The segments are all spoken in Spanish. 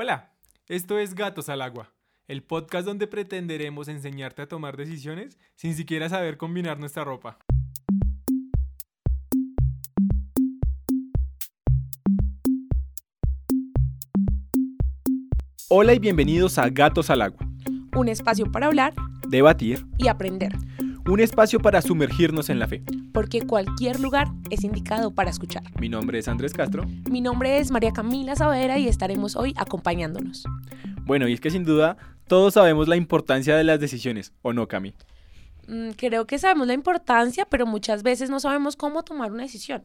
Hola, esto es Gatos al Agua, el podcast donde pretenderemos enseñarte a tomar decisiones sin siquiera saber combinar nuestra ropa. Hola y bienvenidos a Gatos al Agua, un espacio para hablar, debatir y aprender. Un espacio para sumergirnos en la fe. Porque cualquier lugar es indicado para escuchar. Mi nombre es Andrés Castro. Mi nombre es María Camila Savera y estaremos hoy acompañándonos. Bueno, y es que sin duda todos sabemos la importancia de las decisiones, ¿o no, Cami? Mm, creo que sabemos la importancia, pero muchas veces no sabemos cómo tomar una decisión.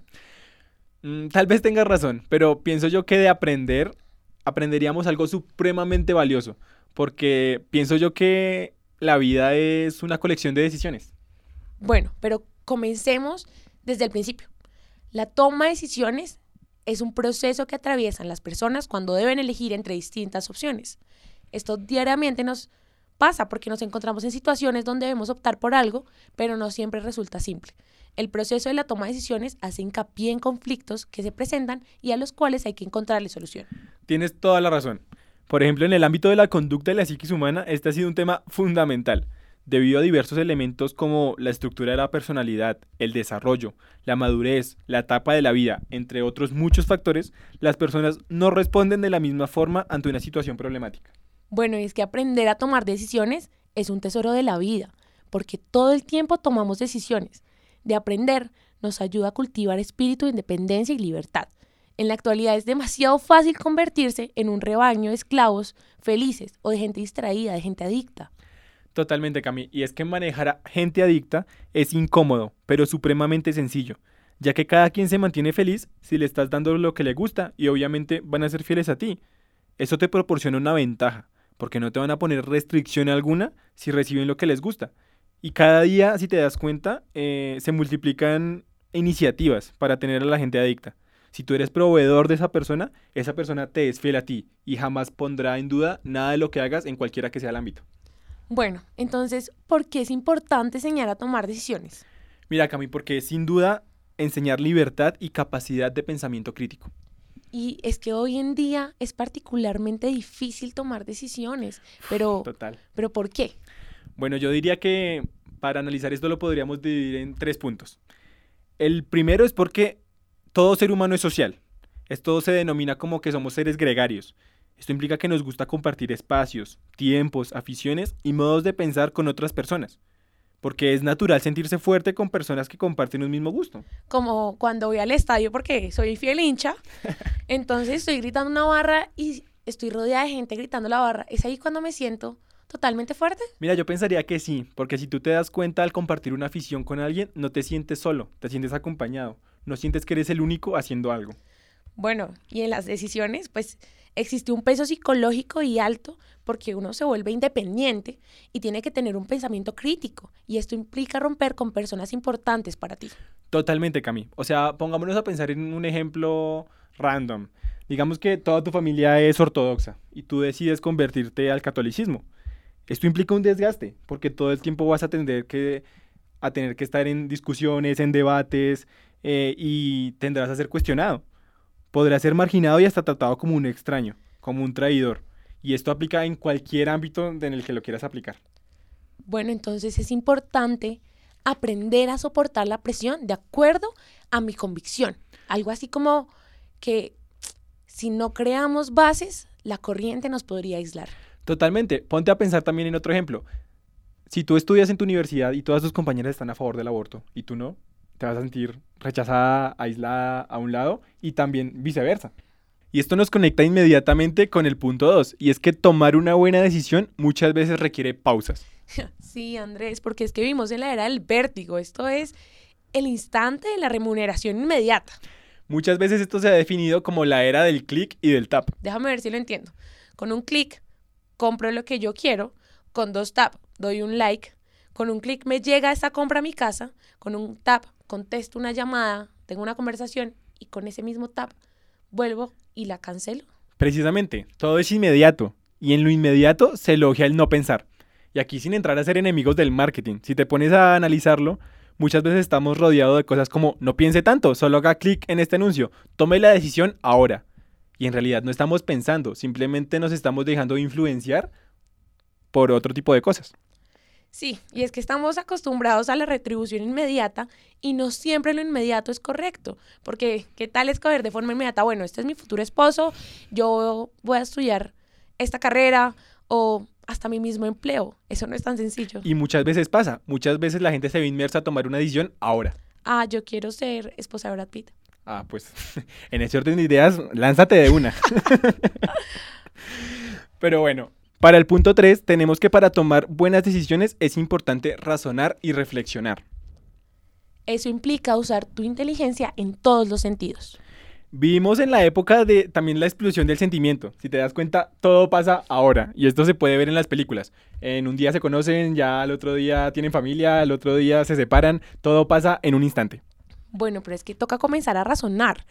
Mm, tal vez tengas razón, pero pienso yo que de aprender aprenderíamos algo supremamente valioso, porque pienso yo que la vida es una colección de decisiones. Bueno, pero comencemos desde el principio. La toma de decisiones es un proceso que atraviesan las personas cuando deben elegir entre distintas opciones. Esto diariamente nos pasa porque nos encontramos en situaciones donde debemos optar por algo, pero no siempre resulta simple. El proceso de la toma de decisiones hace hincapié en conflictos que se presentan y a los cuales hay que encontrarle solución. Tienes toda la razón. Por ejemplo, en el ámbito de la conducta de la psiquis humana, este ha sido un tema fundamental debido a diversos elementos como la estructura de la personalidad, el desarrollo, la madurez, la etapa de la vida, entre otros muchos factores, las personas no responden de la misma forma ante una situación problemática. Bueno, y es que aprender a tomar decisiones es un tesoro de la vida, porque todo el tiempo tomamos decisiones. De aprender nos ayuda a cultivar espíritu de independencia y libertad. En la actualidad es demasiado fácil convertirse en un rebaño de esclavos felices o de gente distraída, de gente adicta. Totalmente, Cami. Y es que manejar a gente adicta es incómodo, pero supremamente sencillo, ya que cada quien se mantiene feliz si le estás dando lo que le gusta y obviamente van a ser fieles a ti. Eso te proporciona una ventaja, porque no te van a poner restricción alguna si reciben lo que les gusta. Y cada día, si te das cuenta, eh, se multiplican iniciativas para tener a la gente adicta. Si tú eres proveedor de esa persona, esa persona te es fiel a ti y jamás pondrá en duda nada de lo que hagas en cualquiera que sea el ámbito. Bueno, entonces, ¿por qué es importante enseñar a tomar decisiones? Mira, Cami, porque es sin duda enseñar libertad y capacidad de pensamiento crítico. Y es que hoy en día es particularmente difícil tomar decisiones, pero Total. pero ¿por qué? Bueno, yo diría que para analizar esto lo podríamos dividir en tres puntos. El primero es porque todo ser humano es social. Esto se denomina como que somos seres gregarios. Esto implica que nos gusta compartir espacios, tiempos, aficiones y modos de pensar con otras personas. Porque es natural sentirse fuerte con personas que comparten un mismo gusto. Como cuando voy al estadio porque soy fiel hincha, entonces estoy gritando una barra y estoy rodeada de gente gritando la barra. Es ahí cuando me siento totalmente fuerte. Mira, yo pensaría que sí, porque si tú te das cuenta al compartir una afición con alguien, no te sientes solo, te sientes acompañado, no sientes que eres el único haciendo algo. Bueno, y en las decisiones, pues existe un peso psicológico y alto porque uno se vuelve independiente y tiene que tener un pensamiento crítico y esto implica romper con personas importantes para ti. Totalmente, Cami. O sea, pongámonos a pensar en un ejemplo random. Digamos que toda tu familia es ortodoxa y tú decides convertirte al catolicismo. Esto implica un desgaste porque todo el tiempo vas a tener que, a tener que estar en discusiones, en debates eh, y tendrás a ser cuestionado podrá ser marginado y hasta tratado como un extraño, como un traidor. Y esto aplica en cualquier ámbito en el que lo quieras aplicar. Bueno, entonces es importante aprender a soportar la presión de acuerdo a mi convicción. Algo así como que si no creamos bases, la corriente nos podría aislar. Totalmente. Ponte a pensar también en otro ejemplo. Si tú estudias en tu universidad y todas tus compañeras están a favor del aborto y tú no, te vas a sentir rechazada, aislada a un lado y también viceversa. Y esto nos conecta inmediatamente con el punto 2, y es que tomar una buena decisión muchas veces requiere pausas. Sí, Andrés, porque es que vivimos en la era del vértigo, esto es el instante de la remuneración inmediata. Muchas veces esto se ha definido como la era del clic y del tap. Déjame ver si lo entiendo. Con un clic compro lo que yo quiero, con dos tap doy un like, con un clic me llega esa compra a mi casa, con un tap contesto una llamada, tengo una conversación y con ese mismo tap vuelvo y la cancelo. Precisamente, todo es inmediato y en lo inmediato se elogia el no pensar. Y aquí sin entrar a ser enemigos del marketing, si te pones a analizarlo, muchas veces estamos rodeados de cosas como no piense tanto, solo haga clic en este anuncio, tome la decisión ahora. y en realidad no estamos pensando, simplemente nos estamos dejando influenciar por otro tipo de cosas. Sí, y es que estamos acostumbrados a la retribución inmediata y no siempre lo inmediato es correcto, porque ¿qué tal escoger de forma inmediata? Bueno, este es mi futuro esposo, yo voy a estudiar esta carrera o hasta mi mismo empleo. Eso no es tan sencillo. Y muchas veces pasa, muchas veces la gente se ve inmersa a tomar una decisión ahora. Ah, yo quiero ser esposa de Brad Pitt. Ah, pues en ese orden de ideas, lánzate de una. Pero bueno, para el punto 3, tenemos que para tomar buenas decisiones es importante razonar y reflexionar. Eso implica usar tu inteligencia en todos los sentidos. Vivimos en la época de también la explosión del sentimiento. Si te das cuenta, todo pasa ahora. Y esto se puede ver en las películas. En un día se conocen, ya al otro día tienen familia, al otro día se separan. Todo pasa en un instante. Bueno, pero es que toca comenzar a razonar.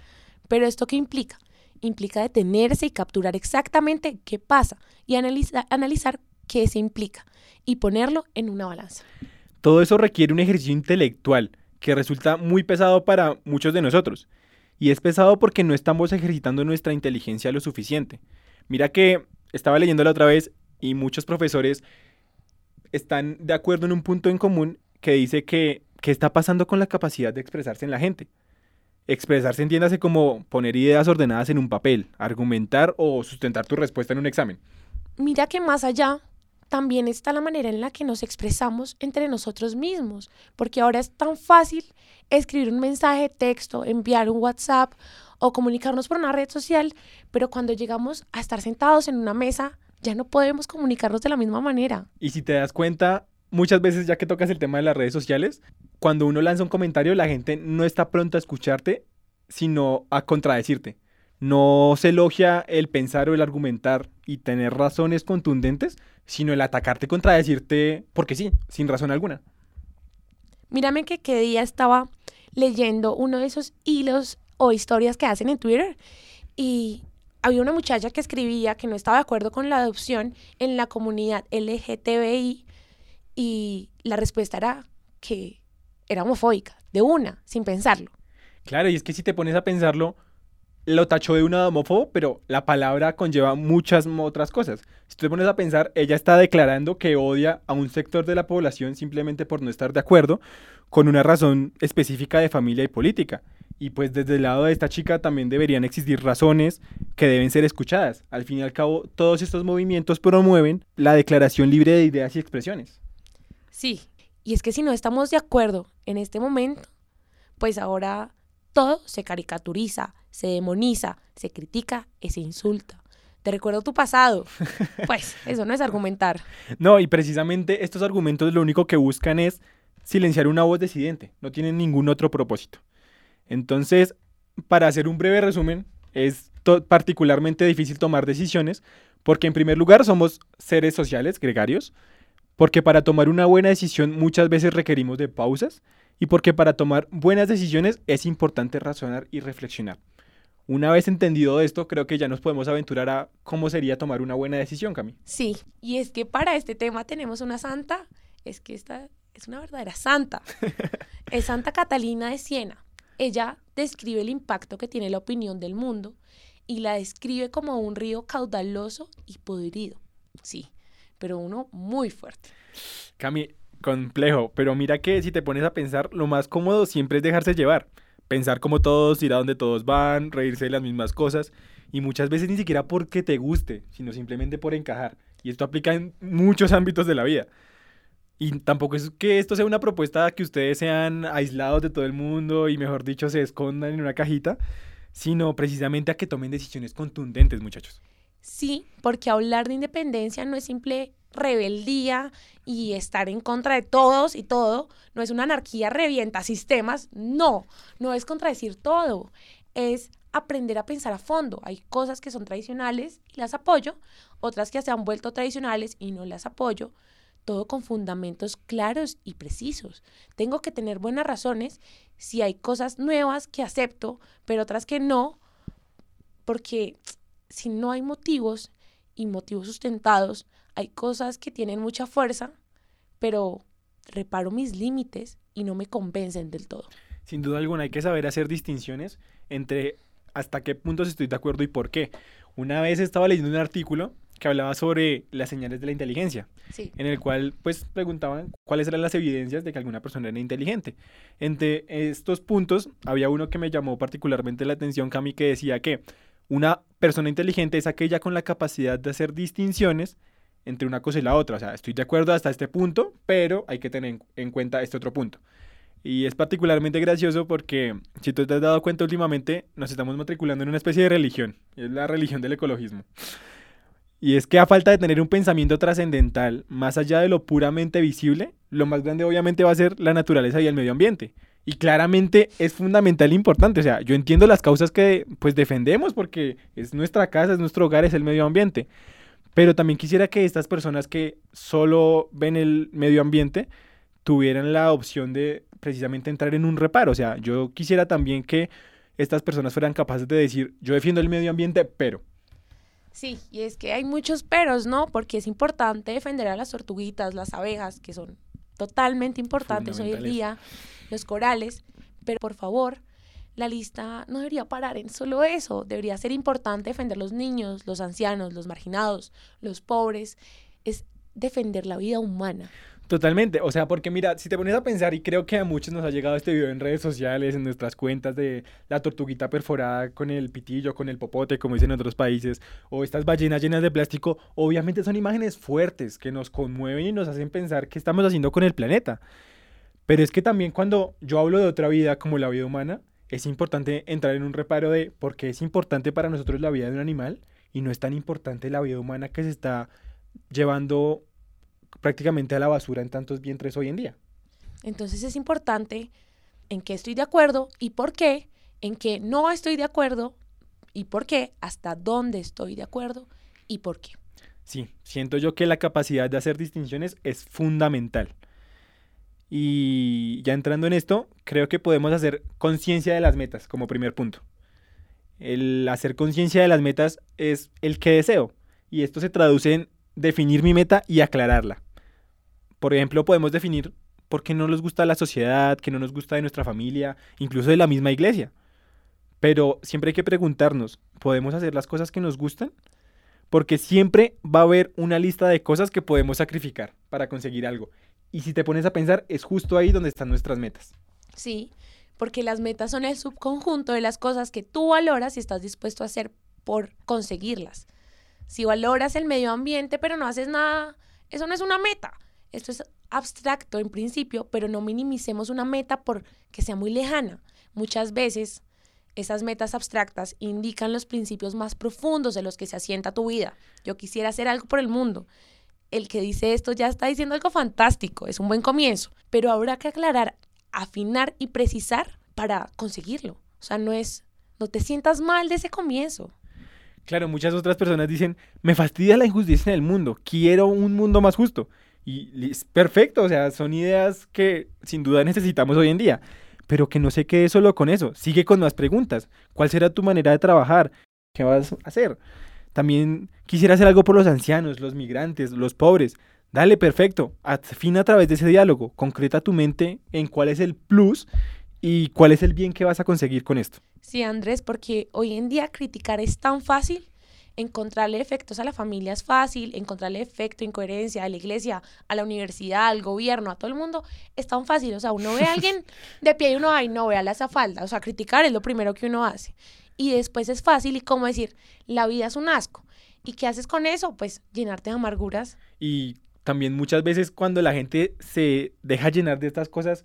¿Pero esto qué implica? Implica detenerse y capturar exactamente qué pasa y analizar qué se implica y ponerlo en una balanza. Todo eso requiere un ejercicio intelectual que resulta muy pesado para muchos de nosotros. Y es pesado porque no estamos ejercitando nuestra inteligencia lo suficiente. Mira que estaba leyendo la otra vez y muchos profesores están de acuerdo en un punto en común que dice que qué está pasando con la capacidad de expresarse en la gente. Expresarse entiéndase como poner ideas ordenadas en un papel, argumentar o sustentar tu respuesta en un examen. Mira que más allá también está la manera en la que nos expresamos entre nosotros mismos, porque ahora es tan fácil escribir un mensaje de texto, enviar un WhatsApp o comunicarnos por una red social, pero cuando llegamos a estar sentados en una mesa ya no podemos comunicarnos de la misma manera. Y si te das cuenta, muchas veces ya que tocas el tema de las redes sociales, cuando uno lanza un comentario, la gente no está pronta a escucharte, sino a contradecirte. No se elogia el pensar o el argumentar y tener razones contundentes, sino el atacarte, contradecirte porque sí, sin razón alguna. Mírame que qué día estaba leyendo uno de esos hilos o historias que hacen en Twitter y había una muchacha que escribía que no estaba de acuerdo con la adopción en la comunidad LGTBI y la respuesta era que era homofóbica, de una, sin pensarlo. Claro, y es que si te pones a pensarlo, lo tachó de una homófobo, pero la palabra conlleva muchas otras cosas. Si te pones a pensar, ella está declarando que odia a un sector de la población simplemente por no estar de acuerdo con una razón específica de familia y política. Y pues desde el lado de esta chica también deberían existir razones que deben ser escuchadas. Al fin y al cabo, todos estos movimientos promueven la declaración libre de ideas y expresiones. Sí, y es que si no estamos de acuerdo en este momento, pues ahora todo se caricaturiza, se demoniza, se critica y se insulta. Te recuerdo tu pasado. Pues eso no es argumentar. No, y precisamente estos argumentos lo único que buscan es silenciar una voz disidente, no tienen ningún otro propósito. Entonces, para hacer un breve resumen, es particularmente difícil tomar decisiones porque en primer lugar somos seres sociales, gregarios, porque para tomar una buena decisión muchas veces requerimos de pausas y porque para tomar buenas decisiones es importante razonar y reflexionar. Una vez entendido esto, creo que ya nos podemos aventurar a cómo sería tomar una buena decisión, Cami. Sí, y es que para este tema tenemos una santa, es que esta es una verdadera santa. es Santa Catalina de Siena. Ella describe el impacto que tiene la opinión del mundo y la describe como un río caudaloso y podrido. Sí, pero uno muy fuerte. Cami, complejo, pero mira que si te pones a pensar, lo más cómodo siempre es dejarse llevar. Pensar como todos, ir a donde todos van, reírse de las mismas cosas y muchas veces ni siquiera porque te guste, sino simplemente por encajar. Y esto aplica en muchos ámbitos de la vida. Y tampoco es que esto sea una propuesta que ustedes sean aislados de todo el mundo y mejor dicho se escondan en una cajita, sino precisamente a que tomen decisiones contundentes, muchachos. Sí, porque hablar de independencia no es simple rebeldía y estar en contra de todos y todo, no es una anarquía revienta sistemas, no, no es contradecir todo, es aprender a pensar a fondo. Hay cosas que son tradicionales y las apoyo, otras que se han vuelto tradicionales y no las apoyo, todo con fundamentos claros y precisos. Tengo que tener buenas razones si hay cosas nuevas que acepto, pero otras que no, porque si no hay motivos y motivos sustentados, hay cosas que tienen mucha fuerza, pero reparo mis límites y no me convencen del todo. Sin duda alguna hay que saber hacer distinciones entre hasta qué puntos estoy de acuerdo y por qué. Una vez estaba leyendo un artículo que hablaba sobre las señales de la inteligencia, Sí. en el cual pues preguntaban cuáles eran las evidencias de que alguna persona era inteligente. Entre estos puntos había uno que me llamó particularmente la atención, Cami, que decía que una persona inteligente es aquella con la capacidad de hacer distinciones entre una cosa y la otra. O sea, estoy de acuerdo hasta este punto, pero hay que tener en, en cuenta este otro punto. Y es particularmente gracioso porque, si tú te has dado cuenta últimamente, nos estamos matriculando en una especie de religión. es la religión del ecologismo. Y es que a falta de tener un pensamiento trascendental, más allá de lo puramente visible, lo más grande obviamente va a ser la naturaleza y el medio ambiente. Y claramente es fundamental e importante. O sea, yo entiendo las causas que pues defendemos porque es nuestra casa, es nuestro hogar, es el medio ambiente. Pero también quisiera que estas personas que solo ven el medio ambiente tuvieran la opción de precisamente entrar en un reparo. O sea, yo quisiera también que estas personas fueran capaces de decir, yo defiendo el medio ambiente, pero... Sí, y es que hay muchos peros, ¿no? Porque es importante defender a las tortuguitas, las abejas, que son totalmente importantes hoy en día, los corales, pero por favor, la lista no debería parar en solo eso, debería ser importante defender los niños, los ancianos, los marginados, los pobres, es defender la vida humana. Totalmente, o sea, porque mira, si te pones a pensar, y creo que a muchos nos ha llegado este video en redes sociales, en nuestras cuentas de la tortuguita perforada con el pitillo, con el popote, como dicen en otros países, o estas ballenas llenas de plástico, obviamente son imágenes fuertes que nos conmueven y nos hacen pensar qué estamos haciendo con el planeta. Pero es que también cuando yo hablo de otra vida como la vida humana, es importante entrar en un reparo de por qué es importante para nosotros la vida de un animal y no es tan importante la vida humana que se está llevando prácticamente a la basura en tantos vientres hoy en día. Entonces es importante en qué estoy de acuerdo y por qué, en qué no estoy de acuerdo y por qué, hasta dónde estoy de acuerdo y por qué. Sí, siento yo que la capacidad de hacer distinciones es fundamental. Y ya entrando en esto, creo que podemos hacer conciencia de las metas como primer punto. El hacer conciencia de las metas es el que deseo. Y esto se traduce en definir mi meta y aclararla. Por ejemplo, podemos definir por qué no nos gusta la sociedad, qué no nos gusta de nuestra familia, incluso de la misma iglesia. Pero siempre hay que preguntarnos, ¿podemos hacer las cosas que nos gustan? Porque siempre va a haber una lista de cosas que podemos sacrificar para conseguir algo. Y si te pones a pensar, es justo ahí donde están nuestras metas. Sí, porque las metas son el subconjunto de las cosas que tú valoras y estás dispuesto a hacer por conseguirlas. Si valoras el medio ambiente pero no haces nada, eso no es una meta. Esto es abstracto en principio, pero no minimicemos una meta porque sea muy lejana. Muchas veces esas metas abstractas indican los principios más profundos de los que se asienta tu vida. Yo quisiera hacer algo por el mundo. El que dice esto ya está diciendo algo fantástico, es un buen comienzo, pero habrá que aclarar, afinar y precisar para conseguirlo. O sea, no es, no te sientas mal de ese comienzo. Claro, muchas otras personas dicen, me fastidia la injusticia en el mundo, quiero un mundo más justo. Y es perfecto, o sea, son ideas que sin duda necesitamos hoy en día. Pero que no se quede solo con eso, sigue con más preguntas. ¿Cuál será tu manera de trabajar? ¿Qué vas a hacer? También quisiera hacer algo por los ancianos, los migrantes, los pobres. Dale, perfecto. Afina a través de ese diálogo. Concreta tu mente en cuál es el plus y cuál es el bien que vas a conseguir con esto. Sí, Andrés, porque hoy en día criticar es tan fácil, encontrarle efectos a la familia es fácil, encontrarle efecto, incoherencia a la iglesia, a la universidad, al gobierno, a todo el mundo, es tan fácil. O sea, uno ve a alguien de pie y uno, ay, no, vea esa falda. O sea, criticar es lo primero que uno hace. Y después es fácil y como decir, la vida es un asco. ¿Y qué haces con eso? Pues llenarte de amarguras. Y también muchas veces cuando la gente se deja llenar de estas cosas,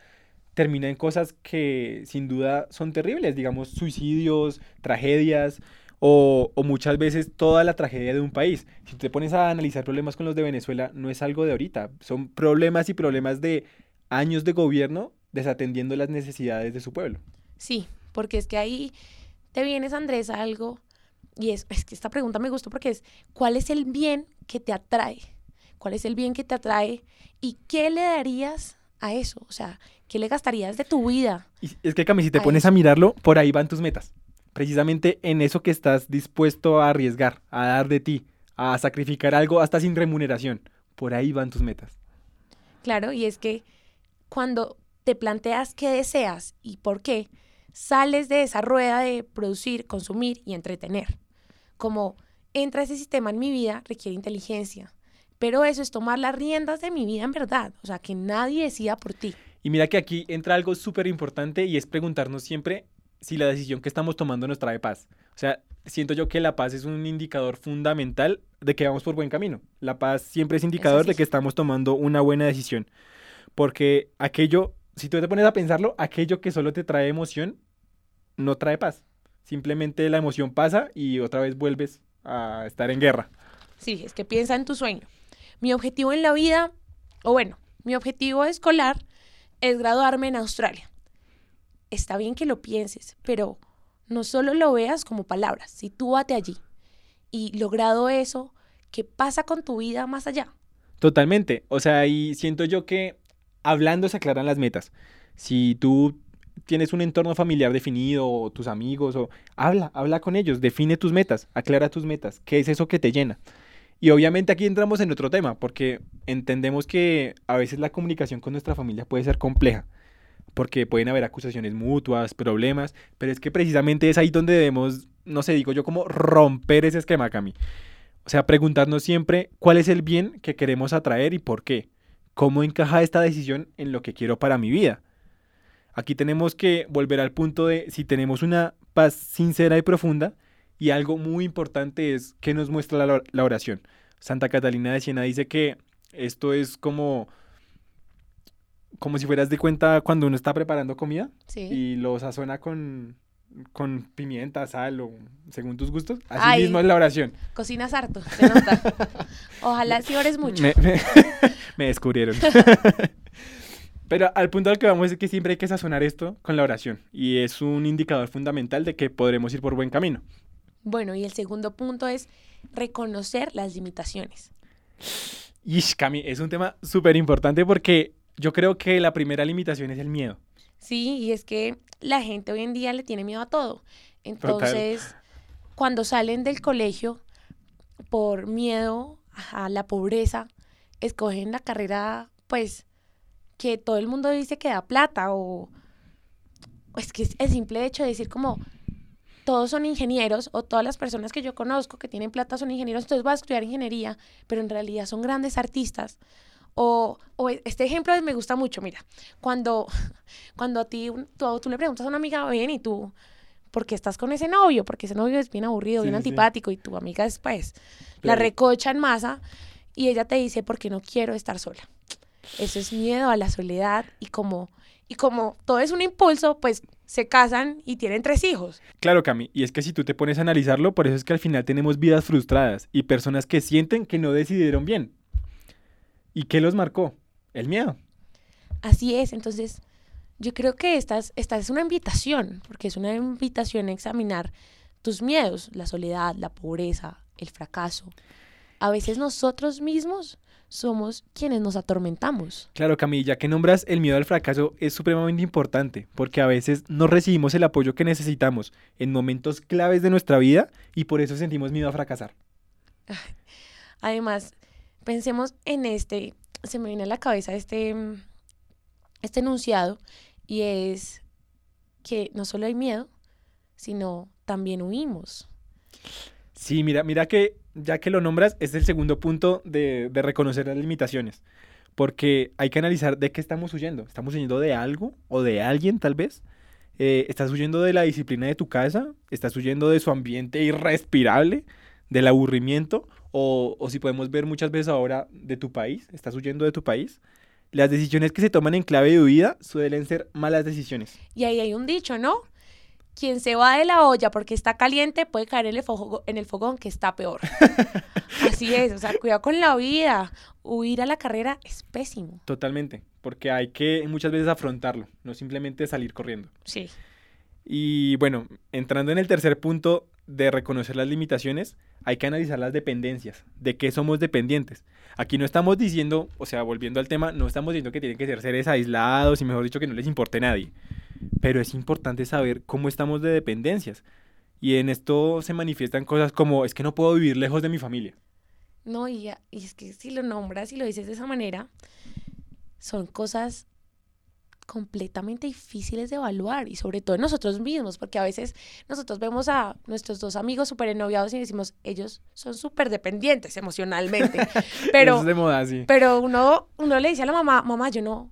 termina en cosas que sin duda son terribles, digamos suicidios, tragedias o, o, muchas veces toda la tragedia de un país. Si te pones a analizar problemas con los de Venezuela, no es algo de ahorita, son problemas y problemas de años de gobierno desatendiendo las necesidades de su pueblo. Sí, porque es que ahí te vienes, Andrés, a algo, y es, es que esta pregunta me gustó porque es, ¿cuál es el bien que te atrae? ¿Cuál es el bien que te atrae? ¿Y qué le darías a eso? O sea, ¿qué le gastarías de tu vida? Y es que, Cami, si te a pones eso. a mirarlo, por ahí van tus metas. Precisamente en eso que estás dispuesto a arriesgar, a dar de ti, a sacrificar algo hasta sin remuneración. Por ahí van tus metas. Claro, y es que cuando te planteas qué deseas y por qué, sales de esa rueda de producir, consumir y entretener. Como entra ese sistema en mi vida, requiere inteligencia. Pero eso es tomar las riendas de mi vida en verdad. O sea, que nadie decida por ti. Y mira que aquí entra algo súper importante y es preguntarnos siempre si la decisión que estamos tomando nos trae paz. O sea, siento yo que la paz es un indicador fundamental de que vamos por buen camino. La paz siempre es indicador de que estamos tomando una buena decisión. Porque aquello, si tú te pones a pensarlo, aquello que solo te trae emoción, no trae paz. Simplemente la emoción pasa y otra vez vuelves a estar en guerra. Sí, es que piensa en tu sueño. Mi objetivo en la vida, o bueno, mi objetivo escolar es graduarme en Australia. Está bien que lo pienses, pero no solo lo veas como palabras, si tú vate allí y logrado eso, ¿qué pasa con tu vida más allá? Totalmente. O sea, y siento yo que hablando se aclaran las metas. Si tú tienes un entorno familiar definido, o tus amigos, o habla, habla con ellos, define tus metas, aclara tus metas, qué es eso que te llena. Y obviamente aquí entramos en otro tema, porque entendemos que a veces la comunicación con nuestra familia puede ser compleja, porque pueden haber acusaciones mutuas, problemas, pero es que precisamente es ahí donde debemos, no sé, digo yo, como romper ese esquema, Cami. O sea, preguntarnos siempre cuál es el bien que queremos atraer y por qué. ¿Cómo encaja esta decisión en lo que quiero para mi vida? Aquí tenemos que volver al punto de si tenemos una paz sincera y profunda, y algo muy importante es que nos muestra la, oración. Santa Catalina de Siena dice que esto es como como si fueras de cuenta cuando uno está preparando comida y lo sazona con, con pimienta, sal o según tus gustos. Así mismo es la oración. Cocinas harto, se nota. Ojalá si ores mucho. Me, me descubrieron. Pero al punto al que vamos es que siempre hay que sazonar esto con la oración y es un indicador fundamental de que podremos ir por buen camino. Bueno, y el segundo punto es reconocer las limitaciones. Y Cami, es un tema súper importante porque yo creo que la primera limitación es el miedo. Sí, y es que la gente hoy en día le tiene miedo a todo. Entonces, cuando salen del colegio por miedo a la pobreza, escogen la carrera, pues, que todo el mundo dice que da plata o es que el simple hecho de decir como todos son ingenieros o todas las personas que yo conozco que tienen plata son ingenieros, entonces voy a estudiar ingeniería, pero en realidad son grandes artistas. O, o este ejemplo me gusta mucho, mira, cuando, cuando a ti tú, tú le preguntas a una amiga, ven y tú, ¿por qué estás con ese novio? Porque ese novio es bien aburrido, bien antipático y tu amiga después la recocha en masa y ella te dice, porque no quiero estar sola. Eso es miedo a la soledad y como, y como todo es un impulso, pues se casan y tienen tres hijos. Claro, Cami, y es que si tú te pones a analizarlo, por eso es que al final tenemos vidas frustradas y personas que sienten que no decidieron bien. ¿Y qué los marcó? El miedo. Así es, entonces yo creo que esta es, esta es una invitación, porque es una invitación a examinar tus miedos, la soledad, la pobreza, el fracaso. A veces nosotros mismos somos quienes nos atormentamos. Claro, Camilla, que nombras el miedo al fracaso es supremamente importante, porque a veces no recibimos el apoyo que necesitamos en momentos claves de nuestra vida y por eso sentimos miedo a fracasar. Además, pensemos en este, se me viene a la cabeza este, este enunciado y es que no solo hay miedo, sino también huimos. Sí, mira, mira que ya que lo nombras, es el segundo punto de, reconocer las limitaciones. Porque hay que analizar de qué estamos huyendo. ¿Estamos huyendo de algo o de alguien tal vez? Eh, ¿Estás huyendo de la disciplina de tu casa? ¿Estás huyendo de su ambiente irrespirable? ¿Del aburrimiento? O, o si podemos ver muchas veces ahora de tu país. ¿Estás huyendo de tu país? Las decisiones que se toman en clave de huida suelen ser malas decisiones. Y ahí hay un dicho, ¿no? Quien se va de la olla porque está caliente puede caer en el, en el fogón que está peor. Así es, o sea, cuidado con la vida. Huir a la carrera es pésimo. Totalmente, porque hay que muchas veces afrontarlo, no simplemente salir corriendo. Sí. Y bueno, entrando en el tercer punto de reconocer las limitaciones, hay que analizar las dependencias, de qué somos dependientes. Aquí no estamos diciendo, o sea, volviendo al tema, no estamos diciendo que tienen que ser seres aislados y mejor dicho que no les importe a nadie pero es importante saber cómo estamos de dependencias. Y en esto se manifiestan cosas como, es que no puedo vivir lejos de mi familia. No, y, y es que si lo nombras y lo dices de esa manera, son cosas completamente difíciles de evaluar y sobre todo nosotros mismos, porque a veces nosotros vemos a nuestros dos amigos súper ennoviados y decimos, ellos son súper dependientes emocionalmente, pero, es de moda, sí. pero uno, uno le dice a la mamá, mamá, yo no,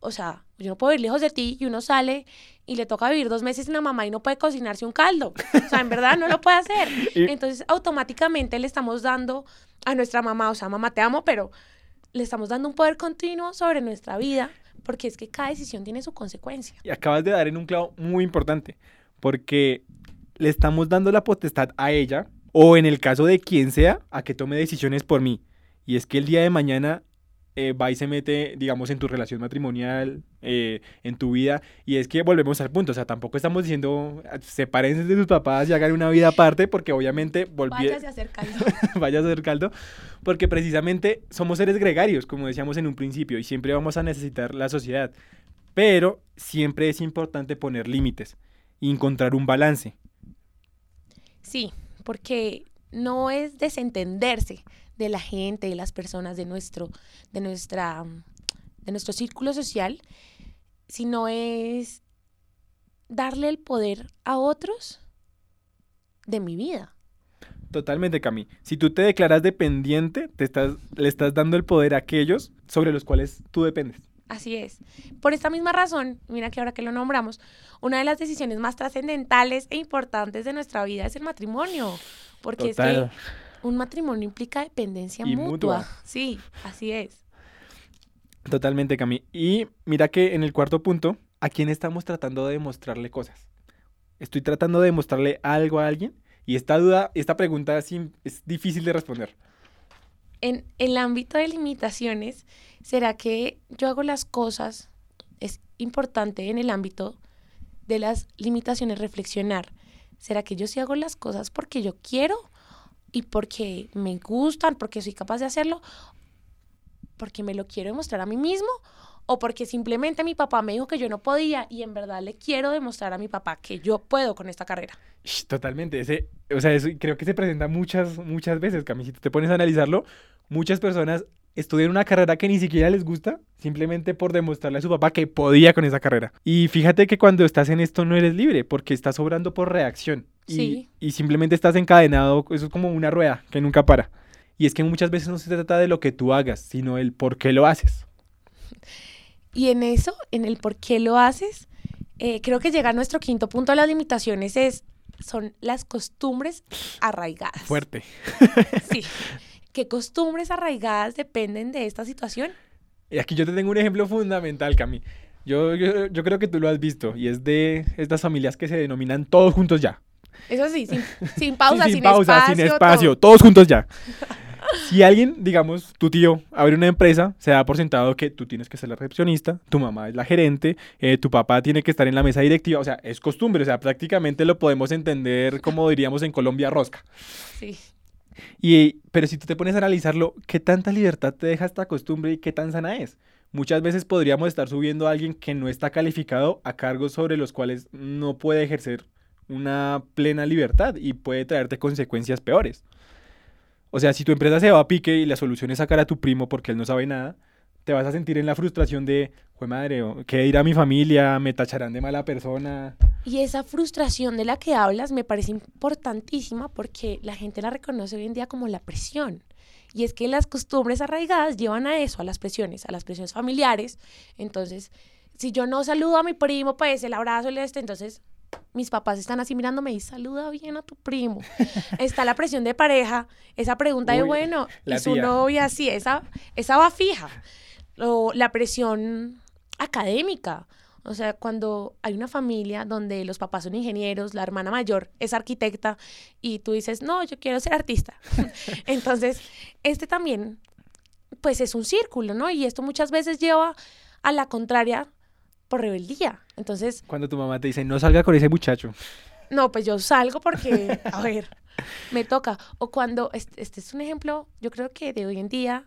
o sea, yo no puedo ir lejos de ti y uno sale y le toca vivir dos meses sin la mamá y no puede cocinarse un caldo, o sea, en verdad no lo puede hacer, entonces automáticamente le estamos dando a nuestra mamá, o sea, mamá te amo, pero le estamos dando un poder continuo sobre nuestra vida porque es que cada decisión tiene su consecuencia. Y acabas de dar en un clavo muy importante, porque le estamos dando la potestad a ella, o en el caso de quien sea, a que tome decisiones por mí. Y es que el día de mañana eh, va y se mete, digamos, en tu relación matrimonial, eh, en tu vida. Y es que volvemos al punto, o sea, tampoco estamos diciendo sepárense de tus papás y hagan una vida aparte, porque obviamente volví... Váyase a hacer caldo. Vayas a hacer caldo, porque precisamente somos seres gregarios, como decíamos en un principio, y siempre vamos a necesitar la sociedad. Pero siempre es importante poner límites y encontrar un balance. Sí, porque no es desentenderse, de la gente, de las personas, de nuestro, de nuestra, de nuestro círculo social, sino es darle el poder a otros de mi vida. Totalmente, Cami. Si tú te declaras dependiente, te estás, le estás dando el poder a aquellos sobre los cuales tú dependes. Así es. Por esta misma razón, mira que ahora que lo nombramos, una de las decisiones más trascendentales e importantes de nuestra vida es el matrimonio. Porque es que un matrimonio implica dependencia mutua. Sí, así es. Totalmente, Cami. Y mira que en el cuarto punto, ¿a quién estamos tratando de demostrarle cosas? ¿Estoy tratando de demostrarle algo a alguien? Y esta duda, esta pregunta es, es difícil de responder. En el ámbito de limitaciones, ¿será que yo hago las cosas? Es importante en el ámbito de las limitaciones reflexionar. ¿Será que yo sí hago las cosas porque yo quiero y porque me gustan, porque soy capaz de hacerlo, porque me lo quiero demostrar a mí mismo o porque simplemente mi papá me dijo que yo no podía y en verdad le quiero demostrar a mi papá que yo puedo con esta carrera. Totalmente, ese, o sea, eso creo que se presenta muchas, muchas veces, Cami, si te pones a analizarlo, muchas personas estudian una carrera que ni siquiera les gusta, simplemente por demostrarle a su papá que podía con esa carrera. Y fíjate que cuando estás en esto no eres libre, porque estás obrando por reacción. Y, y simplemente estás encadenado, eso es como una rueda que nunca para. Y es que muchas veces no se trata de lo que tú hagas, sino el por qué lo haces. Y en eso, en el por qué lo haces, eh, creo que llega nuestro quinto punto de las limitaciones, es, son las costumbres arraigadas. Fuerte. sí. ¿Qué costumbres arraigadas dependen de esta situación? Y aquí yo te tengo un ejemplo fundamental, Cami. Yo, yo, yo creo que tú lo has visto y es de estas familias que se denominan todos juntos ya. Eso sí, sin, sin pausa, sin, pausa, sin espacio, todos juntos ya. Si alguien, digamos, tu tío abre una empresa, se da por sentado que tú tienes que ser la recepcionista, tu mamá es la gerente, eh, tu papá tiene que estar en la mesa directiva, o sea, es costumbre, o sea, prácticamente lo podemos entender como diríamos en Colombia, rosca. Sí. Y, pero si tú te pones a analizarlo, ¿qué tanta libertad te deja esta costumbre y qué tan sana es? Muchas veces podríamos estar subiendo a alguien que no está calificado a cargos sobre los cuales no puede ejercer una plena libertad y puede traerte consecuencias peores. O sea, si tu empresa se va a pique y la solución es sacar a tu primo porque él no sabe nada, te vas a sentir en la frustración de, fue madre, ¿qué dirá mi familia? ¿Me tacharán de mala persona? Y esa frustración de la que hablas me parece importantísima porque la gente la reconoce hoy en día como la presión. Y es que las costumbres arraigadas llevan a eso, a las presiones, a las presiones familiares. Entonces, si yo no saludo a mi primo, pues el abrazo, el este, entonces mis papás están así mirándome y saluda bien a tu primo. Está la presión de pareja, esa pregunta de, bueno, y su novia, sí, esa, esa va fija o la presión académica. O sea, cuando hay una familia donde los papás son ingenieros, la hermana mayor es arquitecta y tú dices, no, yo quiero ser artista. Entonces, este también, pues es un círculo, ¿no? Y esto muchas veces lleva a la contraria por rebeldía. Entonces... Cuando tu mamá te dice, no salga con ese muchacho. No, pues yo salgo porque, a ver, me toca. O cuando, este, este es un ejemplo, yo creo que de hoy en día,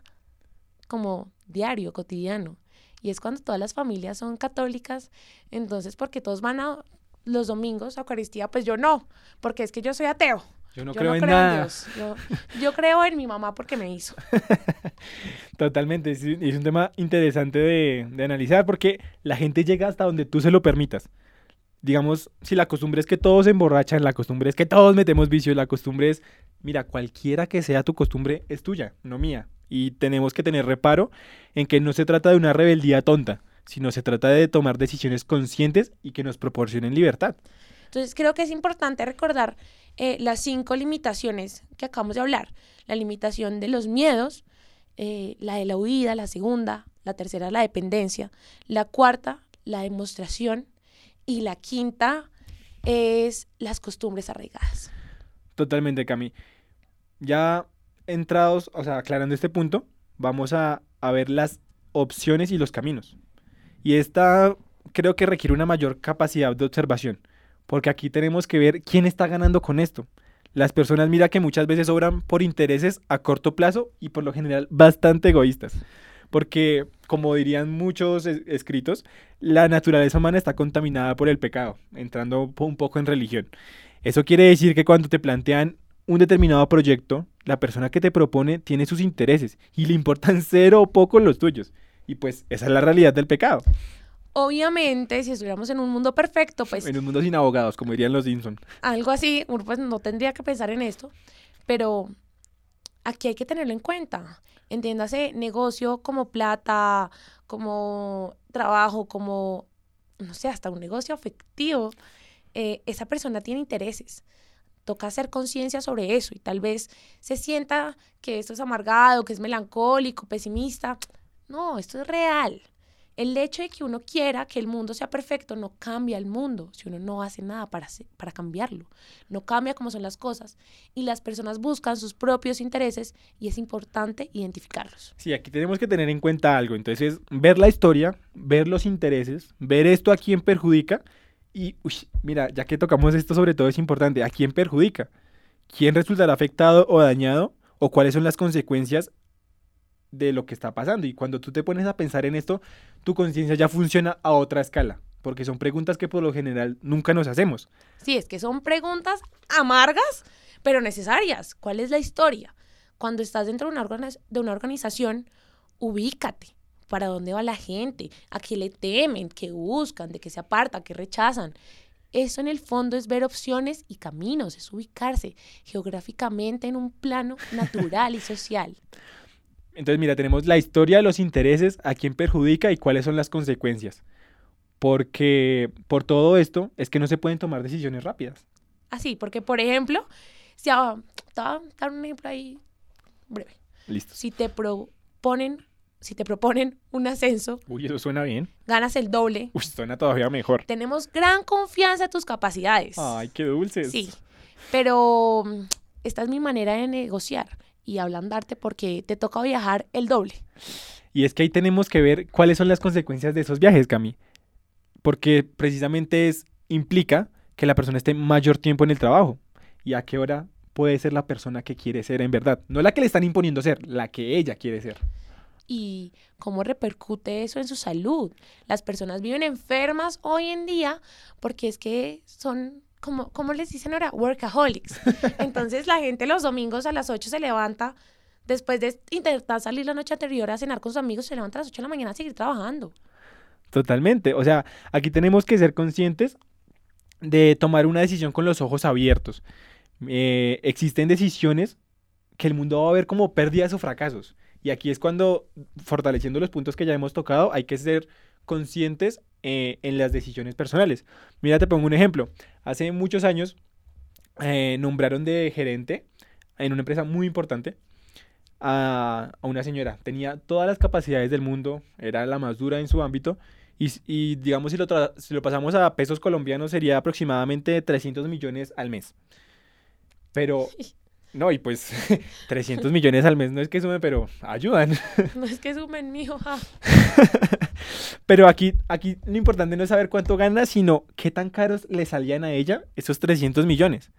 como diario, cotidiano. Y es cuando todas las familias son católicas, entonces porque todos van a los domingos a Eucaristía, pues yo no, porque es que yo soy ateo. Yo no Yo creo no en creo nada. en Dios. Yo, yo creo en mi mamá porque me hizo. Totalmente, es, es un tema interesante de, de analizar porque la gente llega hasta donde tú se lo permitas. Digamos, si la costumbre es que todos se emborrachan, la costumbre es que todos metemos vicios, la costumbre es, mira, cualquiera que sea tu costumbre es tuya, no mía. Y tenemos que tener reparo en que no se trata de una rebeldía tonta, sino se trata de tomar decisiones conscientes y que nos proporcionen libertad. Entonces creo que es importante recordar eh, las cinco limitaciones que acabamos de hablar. La limitación de los miedos, eh, la de la huida, la segunda, la tercera, la dependencia, la cuarta, la demostración y la quinta es las costumbres arraigadas. Totalmente, Cami. Ya entrados, o sea, aclarando este punto, vamos a, a ver las opciones y los caminos. Y esta creo que requiere una mayor capacidad de observación, porque aquí tenemos que ver quién está ganando con esto. Las personas, mira que muchas veces obran por intereses a corto plazo y por lo general bastante egoístas. Porque, como dirían muchos es- escritos, la naturaleza humana está contaminada por el pecado, entrando un poco en religión. Eso quiere decir que cuando te plantean un determinado proyecto, la persona que te propone tiene sus intereses y le importan cero o poco los tuyos. Y pues esa es la realidad del pecado. Obviamente, si estuviéramos en un mundo perfecto, pues En un mundo sin abogados, como dirían los Simpson. algo así, uno pues no tendría que pensar en esto, pero aquí hay que tenerlo en cuenta. Entiéndase negocio como plata, como trabajo, como, no sé, hasta un negocio afectivo. Eh, esa persona tiene intereses. Toca hacer conciencia sobre eso y tal vez se sienta que esto es amargado, que es melancólico, pesimista. No, esto es real. El hecho de que uno quiera que el mundo sea perfecto no cambia el mundo si uno no hace nada para, para cambiarlo. No cambia cómo son las cosas. Y las personas buscan sus propios intereses y es importante identificarlos. Sí, aquí tenemos que tener en cuenta algo. Entonces, ver la historia, ver los intereses, ver esto a quién perjudica. Y, uy, mira, ya que tocamos esto sobre todo es importante, ¿a quién perjudica? ¿Quién resultará afectado o dañado? ¿O cuáles son las consecuencias de lo que está pasando? Y cuando tú te pones a pensar en esto, tu conciencia ya funciona a otra escala. Porque son preguntas que por lo general nunca nos hacemos. Sí, es que son preguntas amargas, pero necesarias. ¿Cuál es la historia? Cuando estás dentro de una, de una organización, ubícate. ¿Para dónde va la gente? ¿A qué le temen? ¿Qué buscan? ¿De qué se apartan? ¿Qué rechazan? Eso en el fondo es ver opciones y caminos, es ubicarse geográficamente en un plano natural y social. Entonces, mira, tenemos la historia, los intereses, a quién perjudica y cuáles son las consecuencias. Porque por todo esto es que no se pueden tomar decisiones rápidas. Así, porque por ejemplo, si a, te voy a dar un ejemplo ahí breve. Listo. Si te proponen, si te proponen un ascenso, Uy, eso suena bien. ganas el doble. Uy, suena todavía mejor. Tenemos gran confianza en tus capacidades. Ay, qué dulces. Sí, pero mm, esta es mi manera de negociar y ablandarte porque te toca viajar el doble. Y es que ahí tenemos que ver cuáles son las consecuencias de esos viajes, Cami. Porque precisamente es, implica que la persona esté mayor tiempo en el trabajo. ¿Y a qué hora puede ser la persona que quiere ser en verdad? No la que le están imponiendo ser, la que ella quiere ser. y cómo repercute eso en su salud. Las personas viven enfermas hoy en día porque es que son, como, ¿cómo les dicen ahora? Workaholics. Entonces la gente los domingos a las 8 se levanta, después de intentar salir la noche anterior a cenar con sus amigos, se levanta a las 8 de la mañana a seguir trabajando. Totalmente. O sea, aquí tenemos que ser conscientes de tomar una decisión con los ojos abiertos. Eh, existen decisiones que el mundo va a ver como pérdidas o fracasos. Y aquí es cuando, fortaleciendo los puntos que ya hemos tocado, hay que ser conscientes eh, en las decisiones personales. Mira, te pongo un ejemplo. Hace muchos años eh, nombraron de gerente en una empresa muy importante a, a una señora. Tenía todas las capacidades del mundo, era la más dura en su ámbito. Y, y digamos, si lo, si lo pasamos a pesos colombianos, sería aproximadamente 300 millones al mes. Pero, no, y pues 300 millones al mes no es que sume, pero ayudan. No es que sumen, mijo. ja. Pero aquí, aquí lo importante no es saber cuánto gana, sino qué tan caros le salían a ella esos 300 millones.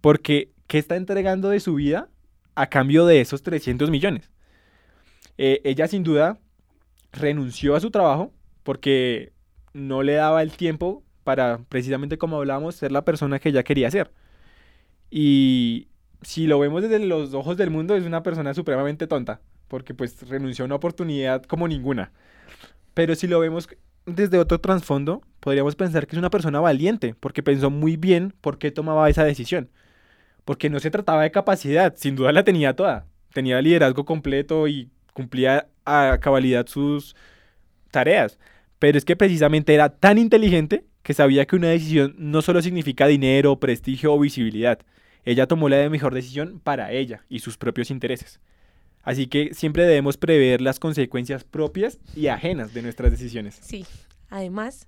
Porque, ¿qué está entregando de su vida a cambio de esos 300 millones? Eh, ella sin duda renunció a su trabajo porque no le daba el tiempo para, precisamente como hablábamos, ser la persona que ella quería ser. Y si lo vemos desde los ojos del mundo, es una persona supremamente tonta, porque pues renunció a una oportunidad como ninguna. Pero si lo vemos desde otro trasfondo, podríamos pensar que es una persona valiente, porque pensó muy bien por qué tomaba esa decisión. Porque no se trataba de capacidad, sin duda la tenía toda. Tenía liderazgo completo y cumplía a cabalidad sus tareas. Pero es que precisamente era tan inteligente que sabía que una decisión no solo significa dinero, prestigio o visibilidad. Ella tomó la mejor decisión para ella y sus propios intereses. Así que siempre debemos prever las consecuencias propias y ajenas de nuestras decisiones. Sí, además,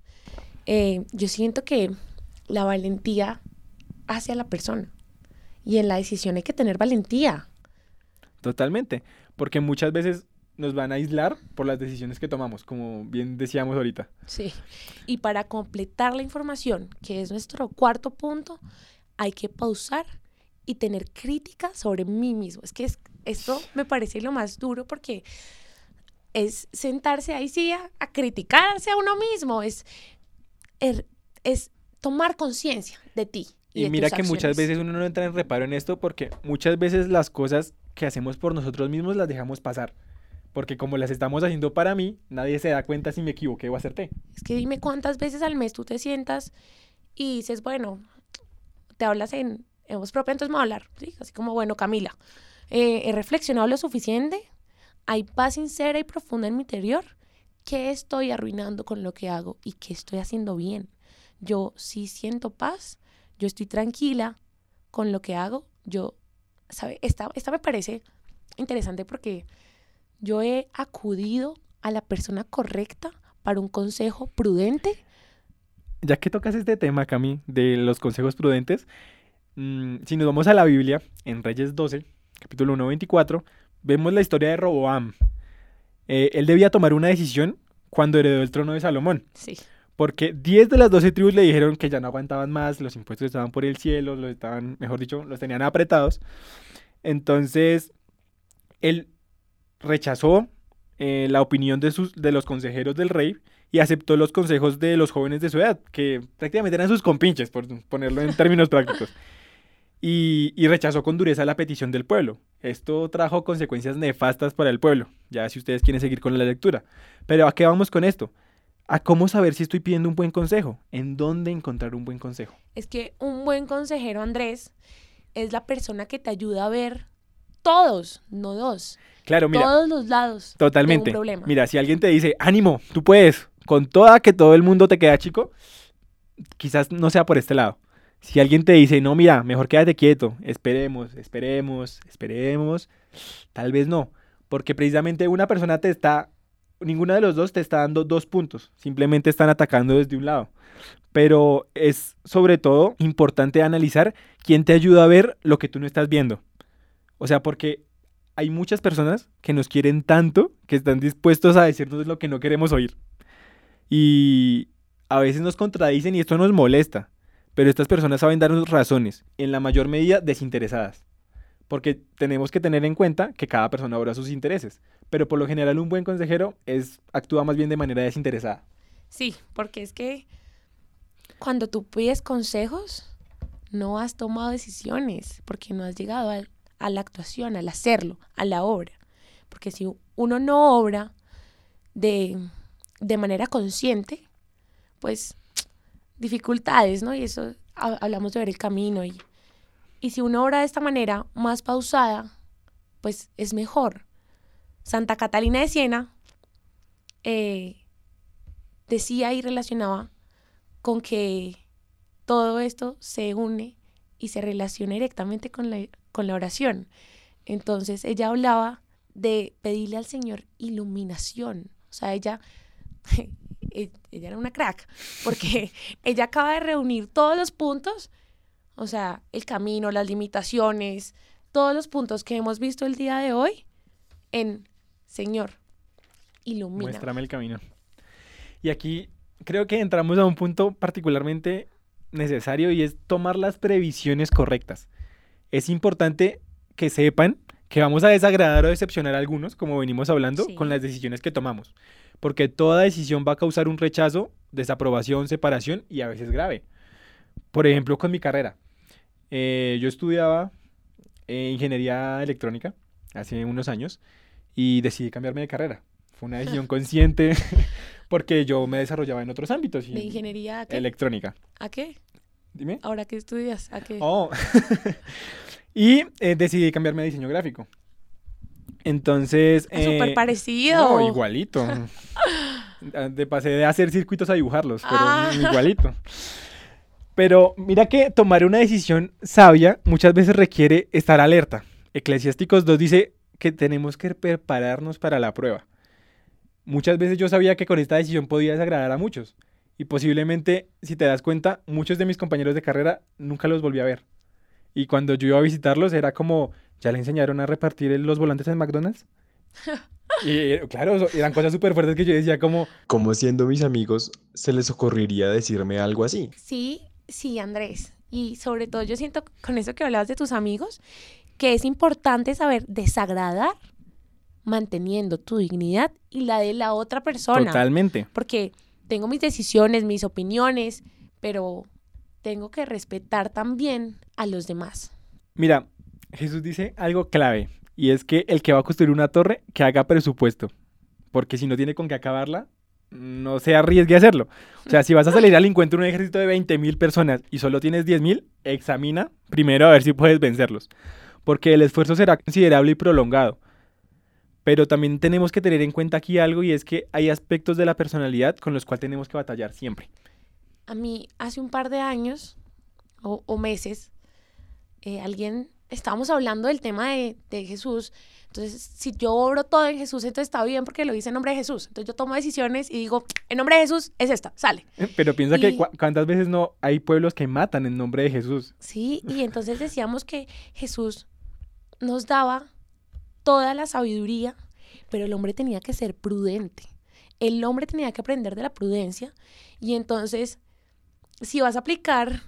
eh, yo siento que la valentía hace a la persona. Y en la decisión hay que tener valentía. Totalmente, porque muchas veces nos van a aislar por las decisiones que tomamos, como bien decíamos ahorita. Sí, y para completar la información, que es nuestro cuarto punto, hay que pausar y tener crítica sobre mí mismo. Es que esto me parece lo más duro porque es sentarse ahí sí a, criticarse a uno mismo, es, er, es, tomar conciencia de ti. Y, mira que muchas veces uno no entra en reparo en esto porque muchas veces las cosas que hacemos por nosotros mismos las dejamos pasar. Porque como las estamos haciendo para mí, nadie se da cuenta si me equivoqué o acerté. Es que dime cuántas veces al mes tú te sientas y dices, bueno, te hablas en, en voz propia, entonces me voy a hablar. ¿sí? Así como, bueno, Camila, eh, he reflexionado lo suficiente, hay paz sincera y profunda en mi interior. ¿Qué estoy arruinando con lo que hago y qué estoy haciendo bien? Yo sí siento paz, yo estoy tranquila con lo que hago. Yo, ¿sabe? Esta, esta me parece interesante porque yo he acudido a la persona correcta para un consejo prudente. Ya que tocas este tema, Cami, de los consejos prudentes, mm, si nos vamos a la Biblia, en Reyes 12, capítulo 1, 24, vemos la historia de Roboam. Eh, él debía tomar una decisión cuando heredó el trono de Salomón. Sí. Porque 10 de las 12 tribus le dijeron que ya no aguantaban más, los impuestos estaban por el cielo, los estaban, mejor dicho, los tenían apretados. Entonces, él rechazó eh, la opinión de, sus, de los consejeros del rey y aceptó los consejos de los jóvenes de su edad, que prácticamente eran sus compinches, por ponerlo en términos prácticos. Y, y, rechazó con dureza la petición del pueblo. Esto trajo consecuencias nefastas para el pueblo, ya si ustedes quieren seguir con la lectura. Pero ¿a qué vamos con esto? A cómo saber si estoy pidiendo un buen consejo, en dónde encontrar un buen consejo. Es que un buen consejero, Andrés, es la persona que te ayuda a ver todos, no dos. Claro, mira. Todos los lados. Totalmente. Mira, si alguien te dice, ánimo, tú puedes, con toda que todo el mundo te queda chico, quizás no sea por este lado. Si alguien te dice, no, mira, mejor quédate quieto, esperemos, esperemos, esperemos, tal vez no. Porque precisamente una persona te está, ninguna de los dos te está dando dos puntos, simplemente están atacando desde un lado. Pero es sobre todo importante analizar quién te ayuda a ver lo que tú no estás viendo. O sea, porque hay muchas personas que nos quieren tanto que están dispuestos a decirnos lo que no queremos oír. Y a veces nos contradicen y esto nos molesta. Pero estas personas saben darnos razones, en la mayor medida desinteresadas. Porque tenemos que tener en cuenta que cada persona obra sus intereses. Pero por lo general un buen consejero es, actúa más bien de manera desinteresada. Sí, porque es que cuando tú pides consejos, no has tomado decisiones, porque no has llegado al a la actuación, al hacerlo, a la obra. Porque si uno no obra de, de manera consciente, pues dificultades, ¿no? Y eso hablamos de ver el camino. Y, y si uno obra de esta manera más pausada, pues es mejor. Santa Catalina de Siena eh, decía y relacionaba con que todo esto se une y se relaciona directamente con la, con la oración. Entonces ella hablaba de pedirle al Señor iluminación. O sea, ella, ella era una crack, porque ella acaba de reunir todos los puntos, o sea, el camino, las limitaciones, todos los puntos que hemos visto el día de hoy en Señor, ilumina. Muéstrame el camino. Y aquí creo que entramos a un punto particularmente necesario y es tomar las previsiones correctas es importante que sepan que vamos a desagradar o decepcionar a algunos, como venimos hablando, con las decisiones que tomamos. Porque toda decisión va a causar un rechazo, desaprobación, separación y a veces grave. Por ejemplo, con mi carrera. Eh, yo estudiaba eh, ingeniería electrónica hace unos años y decidí cambiarme de carrera. Fue una decisión consciente porque yo me desarrollaba en otros ámbitos. y ¿De ingeniería a qué? Electrónica. ¿A qué? Dime. ¿Ahora qué estudias? ¿A qué? Oh. y eh, decidí cambiarme a diseño gráfico. Entonces... Ah, súper eh, parecido. No, igualito. De pasé de hacer circuitos a dibujarlos, pero Ah. igualito. Pero mira que tomar una decisión sabia muchas veces requiere estar alerta. Eclesiásticos 2 dice que tenemos que prepararnos para la prueba. Muchas veces yo sabía que con esta decisión podía desagradar a muchos. Y posiblemente, si te das cuenta, muchos de mis compañeros de carrera nunca los volví a ver. Y cuando yo iba a visitarlos era como, ¿ya le enseñaron a repartir los volantes en McDonald's? y eh, claro, eran cosas súper fuertes que yo decía como, ¿Cómo siendo mis amigos se les ocurriría decirme algo así? Sí, sí, Andrés. Y sobre todo yo siento con eso que hablabas de tus amigos, que es importante saber desagradar manteniendo tu dignidad y la de la otra persona. totalmente. Porque tengo mis decisiones, mis opiniones, pero tengo que respetar también a los demás. Mira, Jesús dice algo clave, y es que el que va a construir una torre, que haga presupuesto, porque si no tiene con qué acabarla, no se arriesgue a hacerlo. O sea, si vas a salir al encuentro de un ejército de 20 mil personas y solo tienes 10 mil, examina primero a ver si puedes vencerlos, porque el esfuerzo será considerable y prolongado. Pero también tenemos que tener en cuenta aquí algo y es que hay aspectos de la personalidad con los cuales tenemos que batallar siempre. A mí hace un par de años o, o meses, eh, alguien, estábamos hablando del tema de, de Jesús. Entonces, si yo obro todo en Jesús, entonces está bien porque lo hice en nombre de Jesús. Entonces yo tomo decisiones y digo, en nombre de Jesús es esta, sale. Pero piensa que cuántas veces no hay pueblos que matan en nombre de Jesús. Sí, y entonces decíamos que Jesús nos daba toda la sabiduría, pero el hombre tenía que ser prudente. El hombre tenía que aprender de la prudencia y entonces si vas a aplicar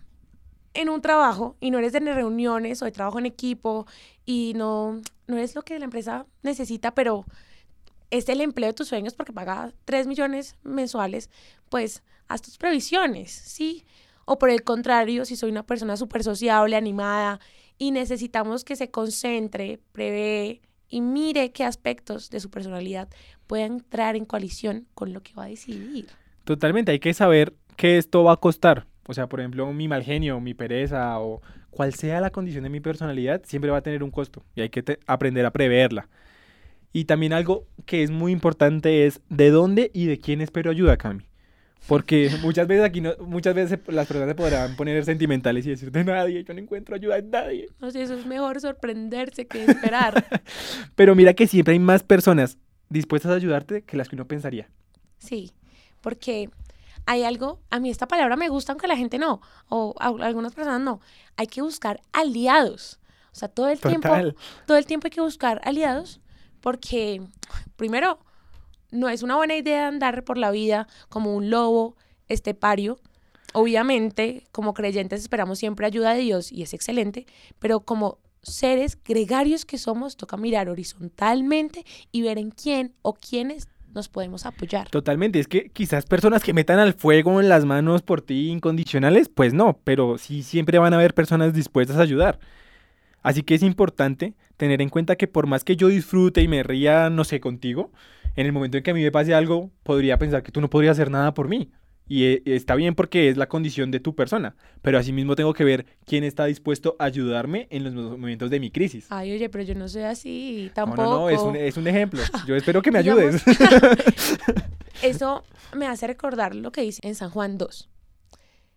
en un trabajo y no eres de reuniones o de trabajo en equipo y no, no es lo que la empresa necesita, pero es el empleo de tus sueños porque paga 3 millones mensuales, pues haz tus previsiones, ¿sí? O por el contrario, si soy una persona súper sociable, animada y necesitamos que se concentre, prevé y mire qué aspectos de su personalidad pueden entrar en coalición con lo que va a decidir. Totalmente, hay que saber que esto va a costar. O sea, por ejemplo, mi mal genio, mi pereza o cual sea la condición de mi personalidad, siempre va a tener un costo y hay que te- aprender a preverla. Y también algo que es muy importante es de dónde y de quién espero ayuda, Cami. Porque muchas veces aquí no, muchas veces las personas se podrán poner sentimentales y decir de nadie, yo no encuentro ayuda en nadie. No sé, eso es mejor sorprenderse que esperar. Pero mira que siempre hay más personas dispuestas a ayudarte que las que uno pensaría. Sí, porque hay algo, a mí esta palabra me gusta aunque la gente no, o a- algunas personas no. Hay que buscar aliados. O sea, todo el tiempo todo el tiempo hay que buscar aliados porque, primero, no es una buena idea andar por la vida como un lobo estepario. Obviamente, como creyentes esperamos siempre ayuda de Dios y es excelente, pero como seres gregarios que somos, toca mirar horizontalmente y ver en quién o quiénes nos podemos apoyar. Totalmente, es que quizás personas que metan al fuego en las manos por ti incondicionales, pues no, pero sí siempre van a haber personas dispuestas a ayudar. Así que es importante tener en cuenta que por más que yo disfrute y me ría, no sé, contigo, en el momento en que a mí me pase algo, podría pensar que tú no podrías hacer nada por mí. Y eh, está bien porque es la condición de tu persona, pero asimismo tengo que ver quién está dispuesto a ayudarme en los momentos de mi crisis. Ay, oye, pero yo no soy así, tampoco. no, no, es un, es un ejemplo. Yo espero que me ayudes. Eso me hace recordar lo que dice en San Juan 2.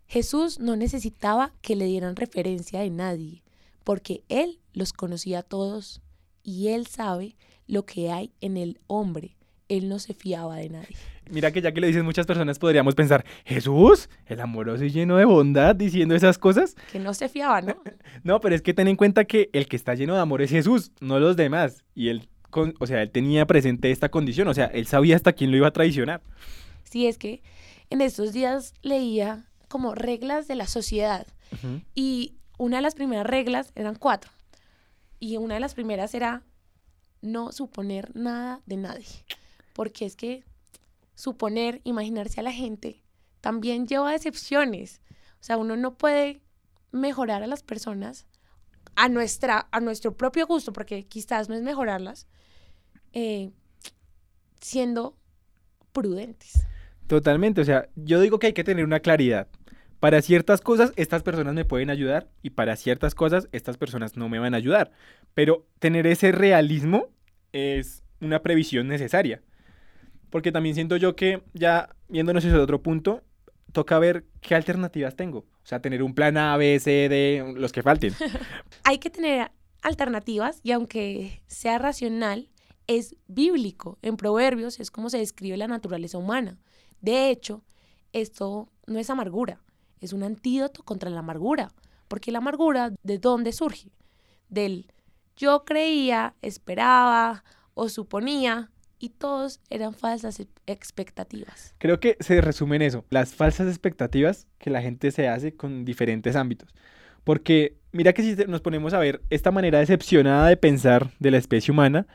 Jesús no necesitaba que le dieran referencia de nadie, porque Él los conocía a todos y Él sabe lo que hay en el hombre. Él no se fiaba de nadie. Mira que ya que lo dicen muchas personas podríamos pensar, Jesús, el amoroso y lleno de bondad diciendo esas cosas. Que no se fiaba, ¿no? No, pero es que ten en cuenta que el que está lleno de amor es Jesús, no los demás. Y él, con- o sea, él tenía presente esta condición, o sea, él sabía hasta quién lo iba a traicionar. Sí, es que en estos días leía como reglas de la sociedad y una de las primeras reglas eran cuatro. Y una de las primeras era no suponer nada de nadie. Porque es que suponer, imaginarse a la gente, también lleva decepciones. O sea, uno no puede mejorar a las personas a, nuestra, a nuestro propio gusto, porque quizás no es mejorarlas, eh, siendo prudentes. Totalmente, o sea, yo digo que hay que tener una claridad. Para ciertas cosas estas personas me pueden ayudar y para ciertas cosas estas personas no me van a ayudar. Pero tener ese realismo es una previsión necesaria. Porque también siento yo que ya viéndonos desde otro punto, toca ver qué alternativas tengo. O sea, tener un plan A, B, C, D, los que falten. Hay que tener alternativas y aunque sea racional, es bíblico. En Proverbios es como se describe la naturaleza humana. De hecho, esto no es amargura, es un antídoto contra la amargura. Porque la amargura, ¿de dónde surge? Del yo creía, esperaba o suponía y todos eran falsas expectativas. Creo que se resume en eso, las falsas expectativas que la gente se hace con diferentes ámbitos. Porque mira que si nos ponemos a ver esta manera decepcionada de pensar de la especie humana,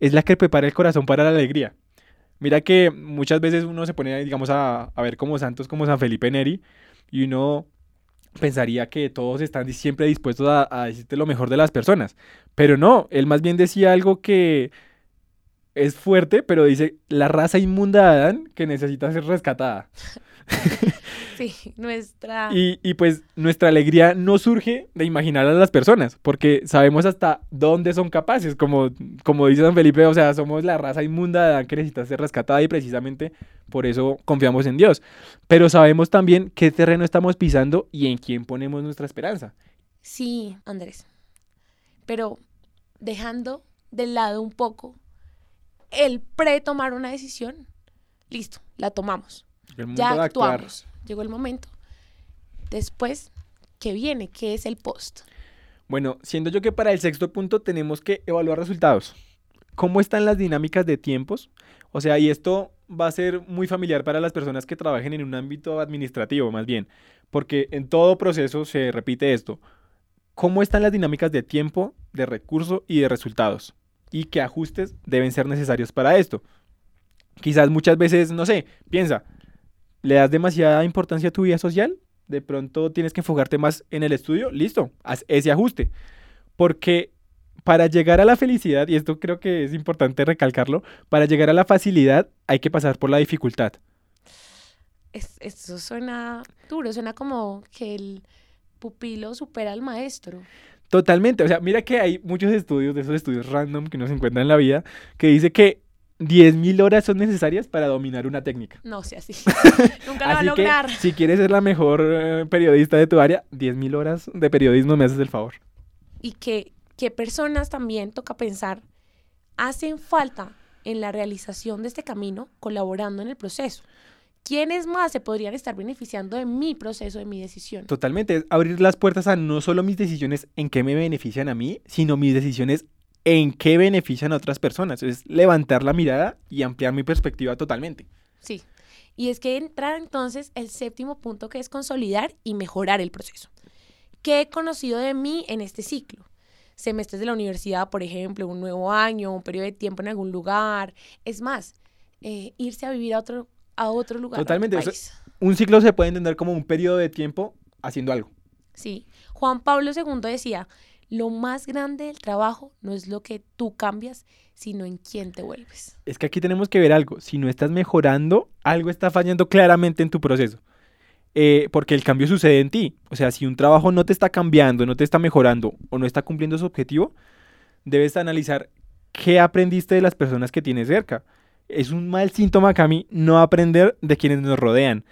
es la que prepara el corazón para la alegría. Mira que muchas veces uno se pone, digamos, a, a ver como santos como San Felipe Neri y uno pensaría que todos están siempre dispuestos a, a, decirte lo mejor de las personas. Pero no, él más bien decía algo que es fuerte, pero dice la raza inmunda de Adán que necesita ser rescatada. Sí, nuestra... Y, y, pues nuestra alegría no surge de imaginar a las personas, porque sabemos hasta dónde son capaces, como, como dice San Felipe, o sea, somos la raza inmunda de Adán que necesita ser rescatada y precisamente por eso confiamos en Dios. Pero sabemos también qué terreno estamos pisando y en quién ponemos nuestra esperanza. Sí, Andrés. Pero dejando de lado un poco el pre-tomar una decisión, listo, la tomamos. Ya actuamos. Llegó el momento. Después, ¿qué viene? ¿Qué es el post? Bueno, siendo yo que para el sexto punto tenemos que evaluar resultados. ¿Cómo están las dinámicas de tiempos? O sea, y esto va a ser muy familiar para las personas que trabajen en un ámbito administrativo, más bien, porque en todo proceso se repite esto. ¿Cómo están las dinámicas de tiempo, de recurso y de resultados? Y qué ajustes deben ser necesarios para esto. Quizás muchas veces, no sé, piensa, ¿le das demasiada importancia a tu vida social? De pronto tienes que enfocarte más en el estudio, listo, haz ese ajuste. Porque para llegar a la felicidad, y esto creo que es importante recalcarlo, para llegar a la facilidad hay que pasar por la dificultad. Es, esto suena duro, suena como que el pupilo supera al maestro. Totalmente, o sea, mira que hay muchos estudios, de esos estudios random que uno se encuentra en la vida, que dice que 10.000 horas son necesarias para dominar una técnica. No sea así. Nunca lo va a lograr. Que, si quieres ser la mejor eh, periodista de tu área, 10.000 horas de periodismo me haces el favor. Y que, que personas también, toca pensar, hacen falta en la realización de este camino colaborando en el proceso. ¿Quiénes más se podrían estar beneficiando de mi proceso, de mi decisión? Totalmente, es abrir las puertas a no solo mis decisiones en qué me benefician a mí, sino mis decisiones en qué benefician a otras personas. Es levantar la mirada y ampliar mi perspectiva totalmente. Sí, y es que entra entonces el séptimo punto que es consolidar y mejorar el proceso. ¿Qué he conocido de mí en este ciclo? Semestres de la universidad, por ejemplo, un nuevo año, un periodo de tiempo en algún lugar. Es más, eh, irse a vivir a otro a otro lugar. Totalmente. un ciclo se puede entender como un periodo de tiempo haciendo algo. Sí. Juan Pablo II decía, lo más grande del trabajo no es lo que tú cambias, sino en quién te vuelves. Es que aquí tenemos que ver algo. Si no estás mejorando, algo está fallando claramente en tu proceso. Eh, porque el cambio sucede en ti. O sea, si un trabajo no te está cambiando, no te está mejorando o no está cumpliendo su objetivo, debes analizar qué aprendiste de las personas que tienes cerca es un mal síntoma, Cami, no aprender de quienes nos rodean.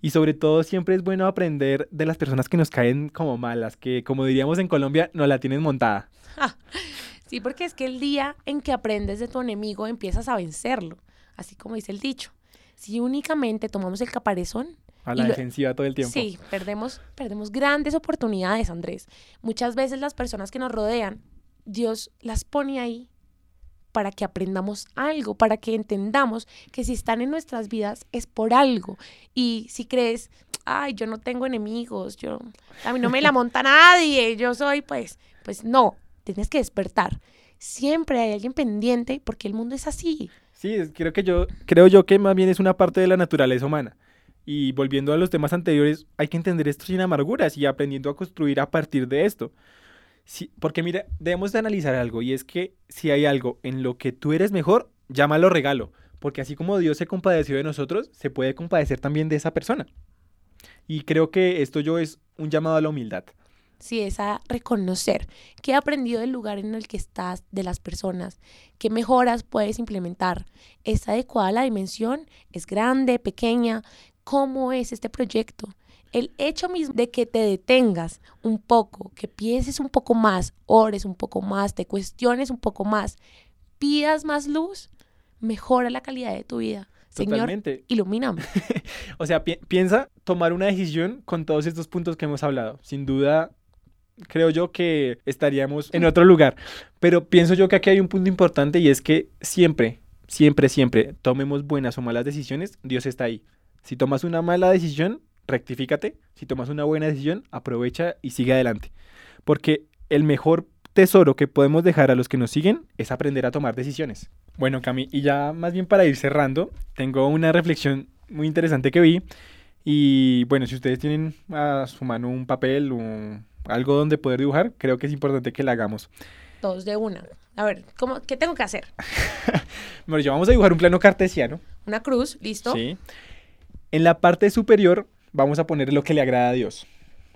Y sobre todo siempre es bueno aprender de las personas que nos caen como malas, que como diríamos en Colombia, no la tienen montada. sí, porque es que el día en que aprendes de tu enemigo empiezas a vencerlo, así como dice el dicho. Si únicamente tomamos el caparazón... A la defensiva todo el tiempo. Sí, perdemos, perdemos grandes oportunidades, Andrés. Muchas veces las personas que nos rodean, Dios las pone ahí para que aprendamos algo, para que entendamos que si están en nuestras vidas es por algo. Y si crees, ay, yo no tengo enemigos, yo, a mí no me la monta nadie, yo soy, pues, pues no, tienes que despertar. Siempre hay alguien pendiente porque el mundo es así. Sí, creo que yo, creo yo que más bien es una parte de la naturaleza humana. Y volviendo a los temas anteriores, hay que entender esto sin amarguras y aprendiendo a construir a partir de esto. Sí, porque mira, debemos de analizar algo y es que si hay algo en lo que tú eres mejor, llámalo regalo, porque así como Dios se compadeció de nosotros, se puede compadecer también de esa persona. Y creo que esto yo es un llamado a la humildad. Sí, es a reconocer qué he aprendido del lugar en el que estás, de las personas, qué mejoras puedes implementar. ¿Es adecuada la dimensión? ¿Es grande, pequeña? ¿Cómo es este proyecto? El hecho mismo de que te detengas un poco, que pienses un poco más, ores un poco más, te cuestiones un poco más, pidas más luz, mejora la calidad de tu vida. Señor, Totalmente. ilumíname. O sea, pi- piensa tomar una decisión con todos estos puntos que hemos hablado. Sin duda, creo yo que estaríamos en otro lugar. Pero pienso yo que aquí hay un punto importante y es que siempre, siempre, siempre tomemos buenas o malas decisiones, Dios está ahí. Si tomas una mala decisión, rectifícate. Si tomas una buena decisión, aprovecha y sigue adelante. Porque el mejor tesoro que podemos dejar a los que nos siguen es aprender a tomar decisiones. Bueno, Cami, y ya más bien para ir cerrando, tengo una reflexión muy interesante que vi. Y bueno, si ustedes tienen a su mano un papel o algo donde poder dibujar, creo que es importante que la hagamos. Todos de una. A ver, ¿cómo, ¿qué tengo que hacer? Bueno, ya vamos a dibujar un plano cartesiano. Una cruz, listo. ¿sí? En la parte superior vamos a poner lo que le agrada a Dios.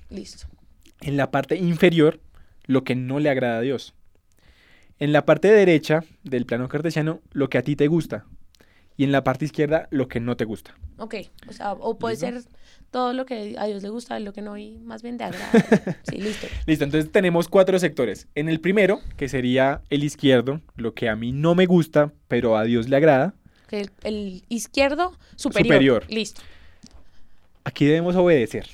Listo. En la parte inferior, lo que no le agrada a Dios. En la parte derecha del plano cartesiano, lo que a ti te gusta. Y en la parte izquierda, lo que no te gusta. Ok, o sea, o puede ¿Listo? ser todo lo que a Dios le gusta, lo que no, y más bien de agrado. Sí, listo. Listo, entonces tenemos cuatro sectores. En el primero, que sería el izquierdo, lo que a mí no me gusta, pero a Dios le agrada. El, el izquierdo superior. Superior. Listo. Aquí debemos obedecer.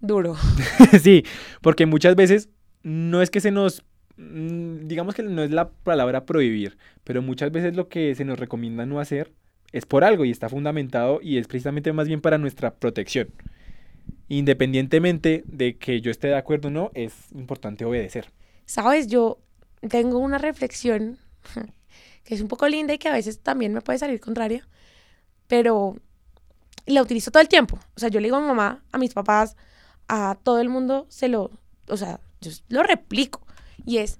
Duro. sí, porque muchas veces no es que se nos, mm, digamos que no es la palabra prohibir, pero muchas veces lo que se nos recomienda no hacer es por algo y está fundamentado y es precisamente más bien para nuestra protección. Independientemente de que yo esté de acuerdo o no, es importante obedecer. Sabes, yo tengo una reflexión que es un poco linda y que a veces también me puede salir contraria, pero la utilizo todo el tiempo. O sea, yo le digo a mi mamá, a mis papás, a todo el mundo, se lo, o sea, yo lo replico. Y es,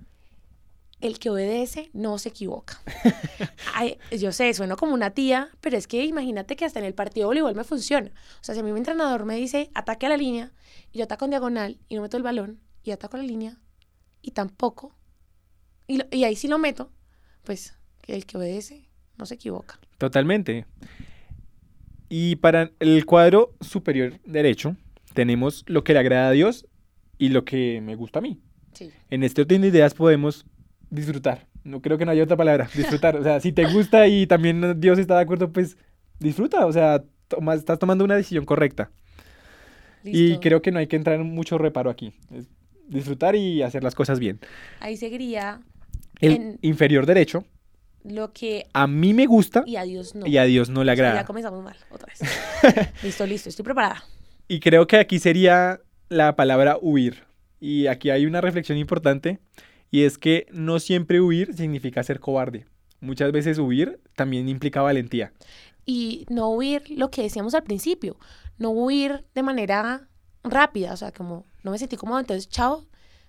el que obedece no se equivoca. Ay, yo sé, sueno como una tía, pero es que imagínate que hasta en el partido de voleibol me funciona. O sea, si a mí mi entrenador me dice, ataque a la línea, y yo ataco en diagonal y no meto el balón, y ataco a la línea, y tampoco, y, y ahí sí lo meto, pues que el que obedece no se equivoca. Totalmente. Y para el cuadro superior derecho tenemos lo que le agrada a Dios y lo que me gusta a mí. Sí. En este orden de ideas podemos disfrutar. No creo que no haya otra palabra. Disfrutar. O sea, si te gusta y también Dios está de acuerdo, pues disfruta. O sea, toma- estás tomando una decisión correcta. Y Listo. creo que no hay que entrar en mucho reparo aquí. Es disfrutar y hacer las cosas bien. Ahí seguiría El En- inferior derecho, lo que a mí me gusta y a Dios no. y a Dios no le O sea, agrada. ya comenzamos mal, otra vez. listo, listo, estoy preparada. Y creo que aquí sería la palabra huir. Y aquí hay una reflexión importante y es que no siempre huir significa ser cobarde. Muchas veces huir también implica valentía. y no huir lo que decíamos al principio, no huir de manera rápida, o sea, como no me sentí cómodo, entonces chao.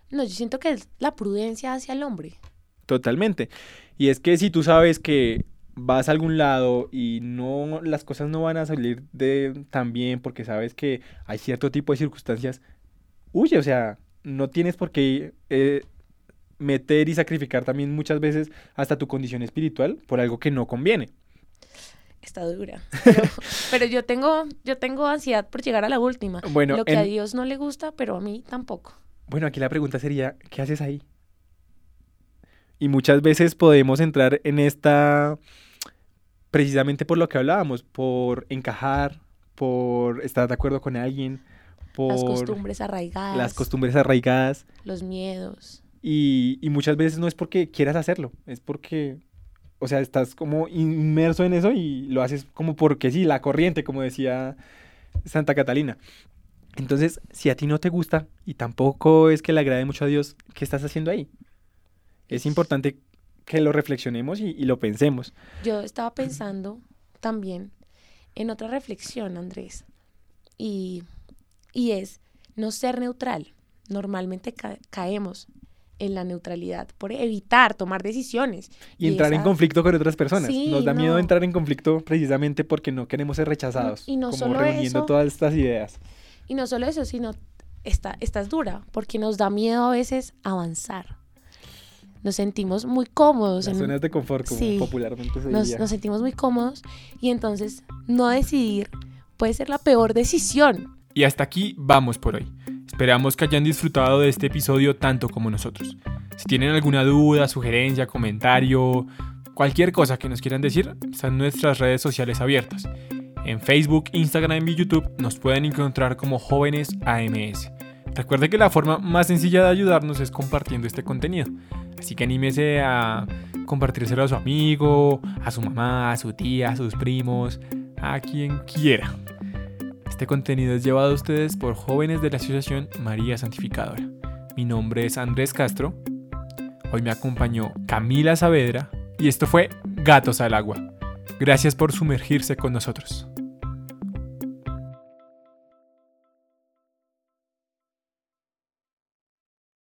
No, yo siento que es la prudencia hacia el hombre. Totalmente. Y es que si tú sabes que vas a algún lado y no las cosas no van a salir de tan bien porque sabes que hay cierto tipo de circunstancias, huye, o sea, no tienes por qué eh, meter y sacrificar también muchas veces hasta tu condición espiritual por algo que no conviene. Está dura. Pero, pero yo tengo, yo tengo ansiedad por llegar a la última. Bueno, lo que a Dios no le gusta, pero a mí tampoco. Bueno, aquí la pregunta sería, ¿qué haces ahí? Y muchas veces podemos entrar en esta, precisamente por lo que hablábamos, por encajar, por estar de acuerdo con alguien, por Las costumbres arraigadas, las costumbres arraigadas. los miedos. Y, y muchas veces no es porque quieras hacerlo, es porque, o sea, estás como inmerso en eso y lo haces como porque sí, la corriente, como decía Santa Catalina. Entonces, si a ti no te gusta y tampoco es que le agrade mucho a Dios, ¿qué estás haciendo ahí? Es importante que lo reflexionemos y, y lo pensemos. Yo estaba pensando también en otra reflexión, Andrés. y, y es no ser neutral. Normalmente ca- caemos en la neutralidad por evitar tomar decisiones. Y entrar en conflicto con otras personas. Sí, Nos da miedo entrar en conflicto precisamente porque no queremos ser rechazados. y no como solo reuniendo eso. todas estas ideas. Y no solo eso, sino esta, esta es dura, porque nos da miedo a veces avanzar. Nos sentimos muy cómodos. Las en- zonas de confort, como Sí. popularmente se nos, diría. nos sentimos muy cómodos y entonces no decidir puede ser la peor decisión. Y hasta aquí vamos por hoy. Esperamos que hayan disfrutado de este episodio tanto como nosotros. Si tienen alguna duda, sugerencia, comentario, cualquier cosa que nos quieran decir, están nuestras redes sociales abiertas. En Facebook, Instagram y YouTube nos pueden encontrar como jóvenes AMS. Recuerde que la forma más sencilla de ayudarnos es compartiendo este contenido. Así que anímese a compartírselo a su amigo, a su mamá, a su tía, a sus primos, a quien quiera. Este contenido es llevado a ustedes por jóvenes de la Asociación María Santificadora. Mi nombre es Andrés Castro. Hoy me acompañó Camila Saavedra y esto fue Gatos al Agua. Gracias por sumergirse con nosotros.